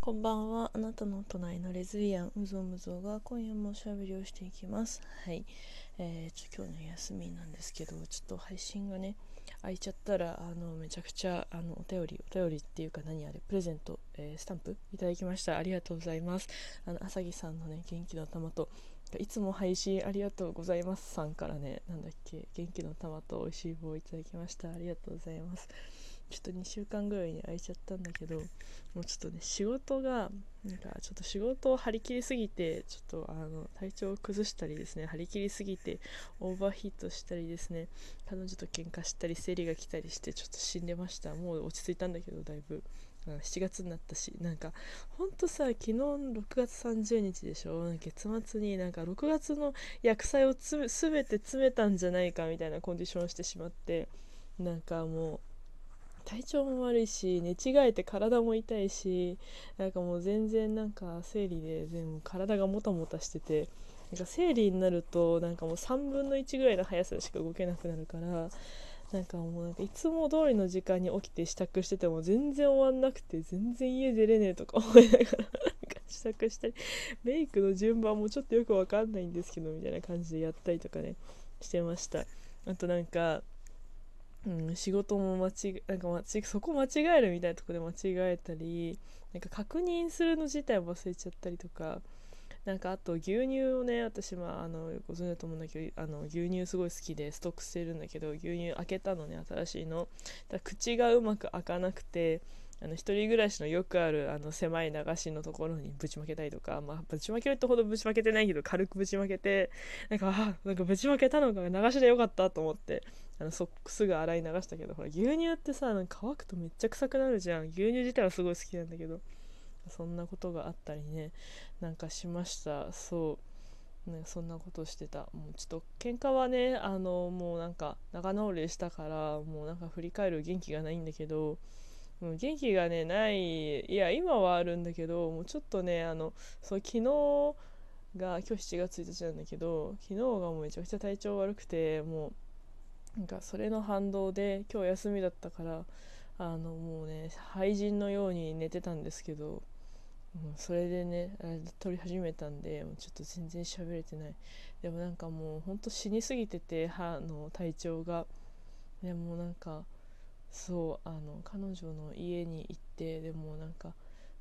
こんばんは。あなたの隣のレズビアン、うぞむぞうが今夜もおしゃべりをしていきます。はい。えー、ちょ今日の休みなんですけど、ちょっと配信がね、空いちゃったら、あの、めちゃくちゃ、あの、お便り、お便りっていうか何あれ、プレゼント、えー、スタンプいただきました。ありがとうございます。あの、あさぎさんのね、元気の玉と、いつも配信ありがとうございますさんからね、なんだっけ、元気の玉と美味しい棒いただきました。ありがとうございます。ちょっと2週間ぐらいに空いちゃったんだけどもうちょっとね仕事がなんかちょっと仕事を張り切りすぎてちょっとあの体調を崩したりですね張り切りすぎてオーバーヒートしたりですね彼女と喧嘩したり生理が来たりしてちょっと死んでました。もう落ち着いたんだけどだいぶ。7月になったしなんかほんとさ昨日6月30日でしょ？月末になんか6月の薬剤をつ全て詰めたんじゃないかみたいなコンディションをしてしまってなんかもう体調も悪いし寝違えて体も痛いしなんかもう全然なんか生理で全部体がもたもたしててなんか生理になるとなんかもう3分の1ぐらいの速さでしか動けなくなるからなんかもうなんかいつも通りの時間に起きて支度してても全然終わんなくて全然家出れねえとか思いながら支度したりメイクの順番もちょっとよくわかんないんですけどみたいな感じでやったりとかねしてました。あとなんかうん、仕事も間違なんか間違そこ間違えるみたいなとこで間違えたりなんか確認するの自体忘れちゃったりとかなんかあと牛乳をね私はあのご存知だと思うんだけどあの牛乳すごい好きでストックしてるんだけど牛乳開けたのね新しいの。だ口がうまく開かなくてあの一人暮らしのよくあるあの狭い流しのところにぶちまけたりとか、まあ、ぶちまけるってほどぶちまけてないけど軽くぶちまけてなんかあなんかぶちまけたのが流しでよかったと思ってあのそすぐ洗い流したけどほら牛乳ってさなんか乾くとめっちゃ臭くなるじゃん。牛乳自体はすごい好きなんだけどそんなことがあったりねなんかしました。そう。ね、そんなことしてた。もうちょっと喧嘩はねあのもうなんか仲直りしたからもうなんか振り返る元気がないんだけどもう元気がねないいや今はあるんだけどもうちょっとねあのそう昨日が今日7月1日なんだけど昨日がもうめちゃくちゃ体調悪くてもうなんかそれの反動で今日休みだったからあのもうね廃人のように寝てたんですけど、うん、それでね撮り始めたんでもうちょっと全然喋れてない。でもなんかもうほんと死にすぎてて歯の体調が。でもなんかそうあの彼女の家に行ってでもなんか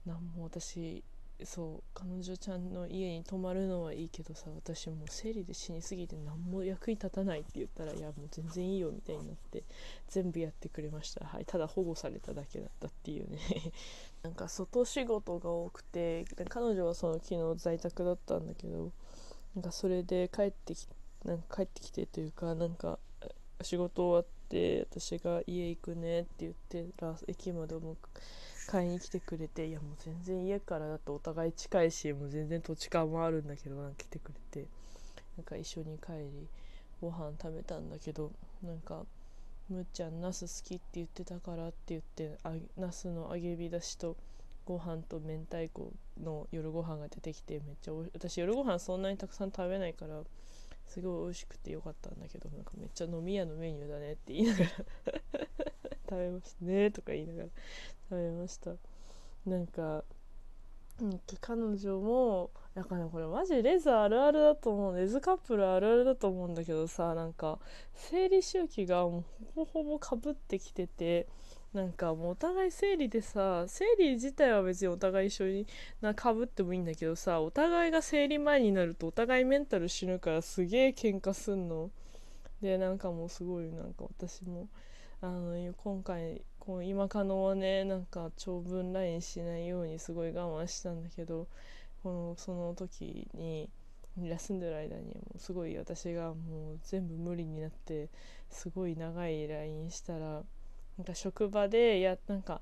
何も私そう彼女ちゃんの家に泊まるのはいいけどさ私もう生理で死にすぎて何も役に立たないって言ったらいやもう全然いいよみたいになって全部やってくれました。はいただ保護されただけだったっていうね。なんか外仕事が多くて彼女はその昨日在宅だったんだけどなんかそれで帰ってきなんか帰ってきてというかなんか仕事終わって私が家行くねって言ってら駅までも買いに来てくれていやもう全然家からだとお互い近いしもう全然土地勘もあるんだけどなんか来てくれてなんか一緒に帰りご飯食べたんだけどなんかむっちゃんナス好きって言ってたからって言ってあナスの揚げ浸しとご飯と明太子の夜ご飯が出てきてめっちゃ私夜ご飯そんなにたくさん食べないからすごい美味しくてよかったんだけどなんかめっちゃ飲み屋のメニューだねって言いながら食べましたねとか言いながら食べました。なんか、うん、彼女もだからこれマジレズあるあるだと思う。レズカップルあるあるだと思うんだけどさなんか生理周期がもうほぼほぼかぶってきててなんかもうお互い生理でさ生理自体は別にお互い一緒になかぶってもいいんだけどさお互いが生理前になるとお互いメンタル死ぬからすげえ喧嘩すんの。でなんかもうすごいなんか私もあの今回こう今可能はねなんか長文 LINE しないようにすごい我慢したんだけどこのその時に休んでる間にもうすごい私がもう全部無理になってすごい長い LINE したらなんか職場でやなんか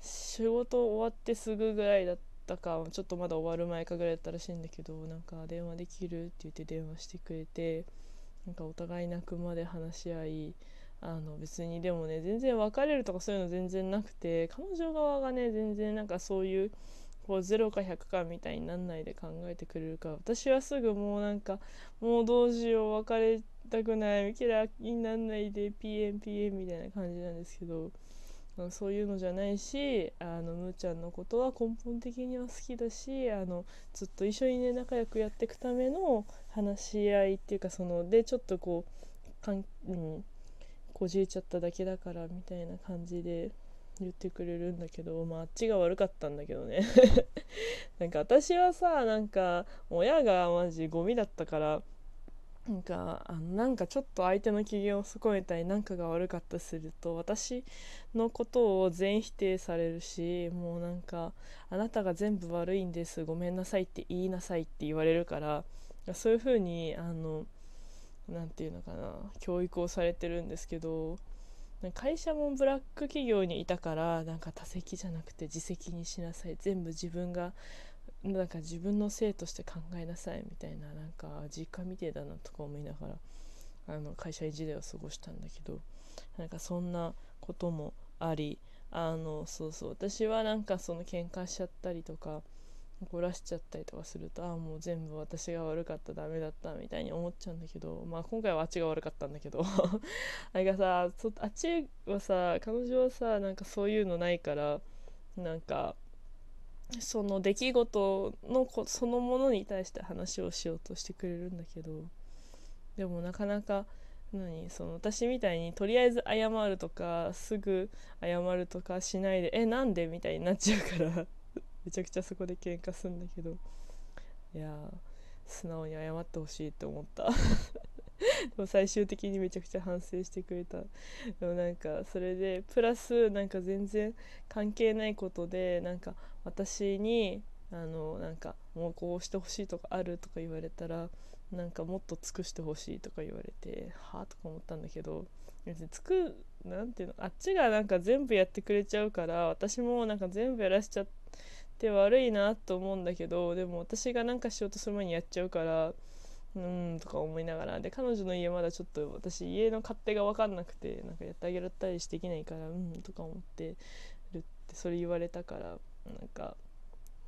仕事終わってすぐぐらいだったかちょっとまだ終わる前かぐらいだったらしいんだけどなんか電話できるって言って電話してくれてなんかお互い泣くまで話し合いあの別にでもね全然別れるとかそういうの全然なくて彼女側がね全然なんかそういうこう0か100かみたいになんないで考えてくれるか私はすぐもうなんかもうどうしよう別れたくないキラになんないで PMPM みたいな感じなんですけどそういうのじゃないしあのむーちゃんのことは根本的には好きだしあのずっと一緒にね仲良くやっていくための話し合いっていうかそのでちょっとこうかん、うん、こじれちゃっただけだからみたいな感じで言ってくれるんだけどまああっちが悪かったんだけどね。なんか私はさなんか親がマジゴミだったからなんかあのなんかちょっと相手の機嫌を損ねたりなんかが悪かったすると私のことを全否定されるしもうなんかあなたが全部悪いんですごめんなさいって言いなさいって言われるからそういう風にあの何て言うのかな教育をされてるんですけど会社もブラック企業にいたからなんか多席じゃなくて自責にしなさい全部自分がなんか自分のせいとして考えなさいみたいななんか実家みてえだなとか思いながらあの会社員時代を過ごしたんだけどなんかそんなこともありあのそうそう私はなんかその喧嘩しちゃったりとか怒らしちゃったりとかするとああもう全部私が悪かったダメだったみたいに思っちゃうんだけどまあ今回はあっちが悪かったんだけどあれがさあっちはさ彼女はさなんかそういうのないからなんかその出来事のこそのものに対して話をしようとしてくれるんだけどでもなかなか何その私みたいにとりあえず謝るとかすぐ謝るとかしないでえなんでみたいになっちゃうから めちゃくちゃそこで喧嘩するんだけどいや素直に謝ってほしいって思った。最終的にめちゃくちゃ反省してくれた。でもなんかそれでプラスなんか全然関係ないことでなんか私にあのなんかもうこうしてほしいとかあるとか言われたらなんかもっと尽くしてほしいとか言われてはあとか思ったんだけど別につくなんていうのあっちがなんか全部やってくれちゃうから私もなんか全部やらしちゃって悪いなと思うんだけどでも私がなんかしようとする前にやっちゃうからうんとか思いながら。で彼女の家まだちょっと私家の勝手が分かんなくてなんかやってあげられたりしてできないからうんとか思ってるってそれ言われたからなんか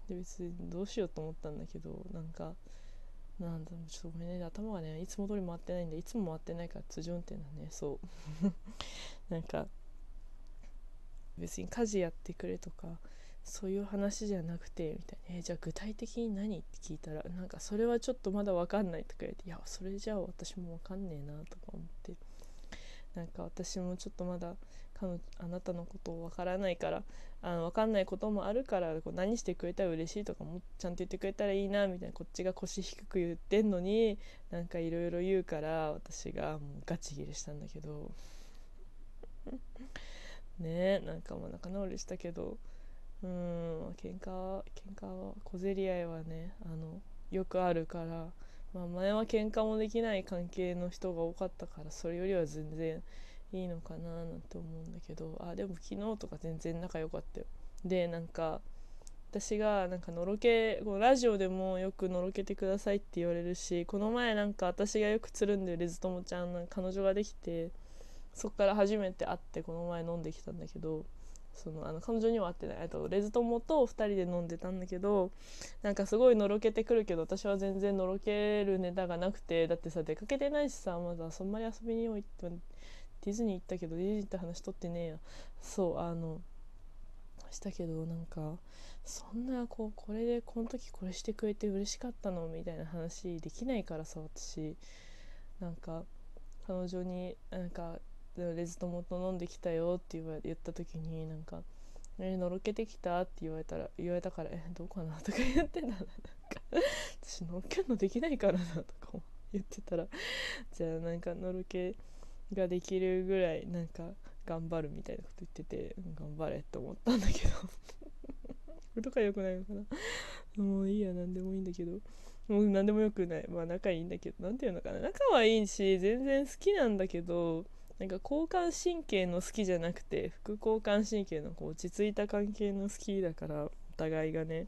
別にどうしようと思ったんだけどなんかなんだちょっとごめんね頭がねいつも通り回ってないんでいつも回ってないから通常運転だねそう。なんか別に家事やってくれとかそういう話じゃなくてみたいな、えー、じゃあ具体的に何って聞いたらなんかそれはちょっとまだ分かんないとか言っていやそれじゃあ私も分かんねえなとか思って。なんか私もちょっとまだ彼あなたのことを分からないからあの分かんないこともあるからこう何してくれたら嬉しいとかもちゃんと言ってくれたらいいなみたいなこっちが腰低く言ってんのになんかいろいろ言うから私がもうガチギレしたんだけど。ねえなんかもう仲直りしたけどうん喧嘩は喧嘩は小競り合いはねあのよくあるから、まあ、前は喧嘩もできない関係の人が多かったからそれよりは全然いいのかななんて思うんだけどあでも昨日とか全然仲良かったよ。でなんか私がなんかのろけこうラジオでもよくのろけてくださいって言われるしこの前なんか私がよくつるんでるレズトモちゃん彼女ができてそっから初めて会ってこの前飲んできたんだけどそのあの彼女には会ってない。とレズ友と2人で飲んでたんだけどなんかすごいのろけてくるけど私は全然のろけるネタがなくてだってさ出かけてないしさまだそんまり遊びにも行ってディズニー行ったけどディズニーって話取ってねえや。そうあのしたけどなんかそんなこうこれでこの時これしてくれて嬉しかったの？みたいな話できないからさ私。なんか彼女になんかレズ友と飲んできたよって言わ言った時になんか「えのろけてきた?」って言われたら言われたから「えどうかな?」とか言ってたなんか私のろけるのできないからなとか言ってたらじゃあなんかのろけができるぐらいなんか頑張るみたいなこと言ってて、頑張れって思ったんだけど。これとか良くないのかな？もういいや何でもいいんだけど。もう何でもよくない。まあ仲いいんだけど。何て言うのかな。仲はいいし全然好きなんだけどなんか交感神経の好きじゃなくて副交感神経のこう落ち着いた関係の好きだからお互いがね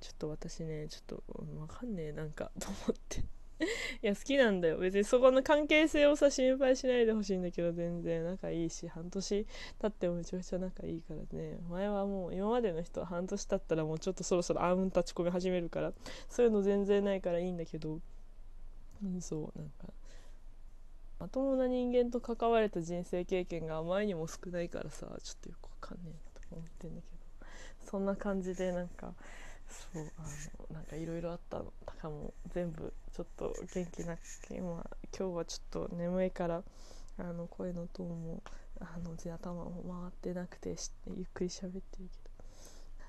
ちょっと私ねちょっとわかんねえなんかと思って。いや好きなんだよ。別にそこの関係性をさ心配しないでほしいんだけど全然。仲いいし半年経ってもめちゃくちゃ仲いいからね。前はもう今までの人は半年経ったらもうちょっとそろそろアーム立ち込み始めるからそういうの全然ないからいいんだけど、うん、そうなんか。まともな人間と関われた人生経験があまりにも少ないからさちょっとよくわかんねえと思ってんだけど。そんな感じでなんかそうあのなんかいろいろあったの。だかも全部ちょっと元気なく今今日はちょっと眠いからあの声のトーンもあの頭も回ってなくてゆっくり喋ってるけど。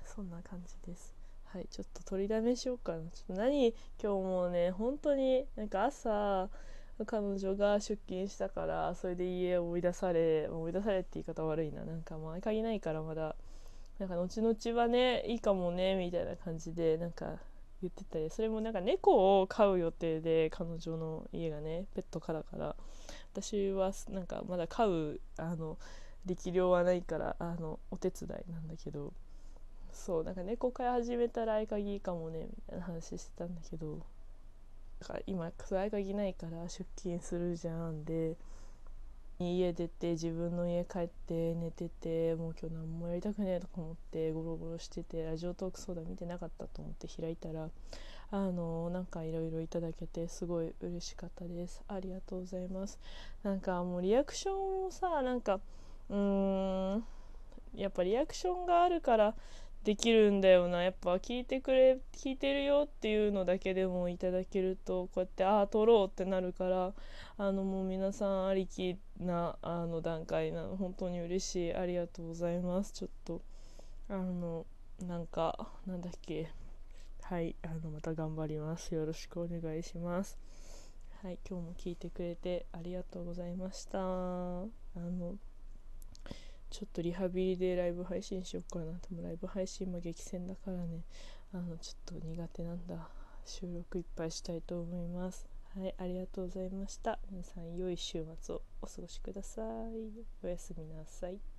そんな感じです。はいちょっと取りだめしようかな。ちょっと何今日もね本当になんか朝彼女が出勤したからそれで家を追い出され追い出されって言い方悪いな。なんかまあ合鍵ないからまだ。なんか後々はねいいかもねみたいな感じでなんか言ってたりそれもなんか猫を飼う予定で彼女の家がねペット可だから。私はなんかまだ飼うあの力量はないからあのお手伝いなんだけど。そうなんか猫飼い始めたら合鍵いいかもねみたいな話してたんだけど。だから今合鍵ないから出勤するじゃん。で家出て自分の家帰って寝ててもう今日何もやりたくねえとか思ってゴロゴロしててラジオトーク相談見てなかったと思って開いたらあのなんかいろいろいただけてすごい嬉しかったです。ありがとうございます。なんかもうリアクションもさなんかうーんやっぱリアクションがあるからできるんだよな。やっぱ聞いてくれ聞いてるよっていうのだけでもいただけるとこうやってああ撮ろうってなるからあのもう皆さんありきなあの段階なの本当に嬉しい。ありがとうございます。ちょっとあのなんかなんだっけ。はいあのまた頑張ります。よろしくお願いします。はい今日も聞いてくれてありがとうございました。あのちょっとリハビリでライブ配信しようかな。ともライブ配信も激戦だからね。あのちょっと苦手なんだ。収録いっぱいしたいと思います。はい。ありがとうございました。皆さん良い週末をお過ごしください。おやすみなさい。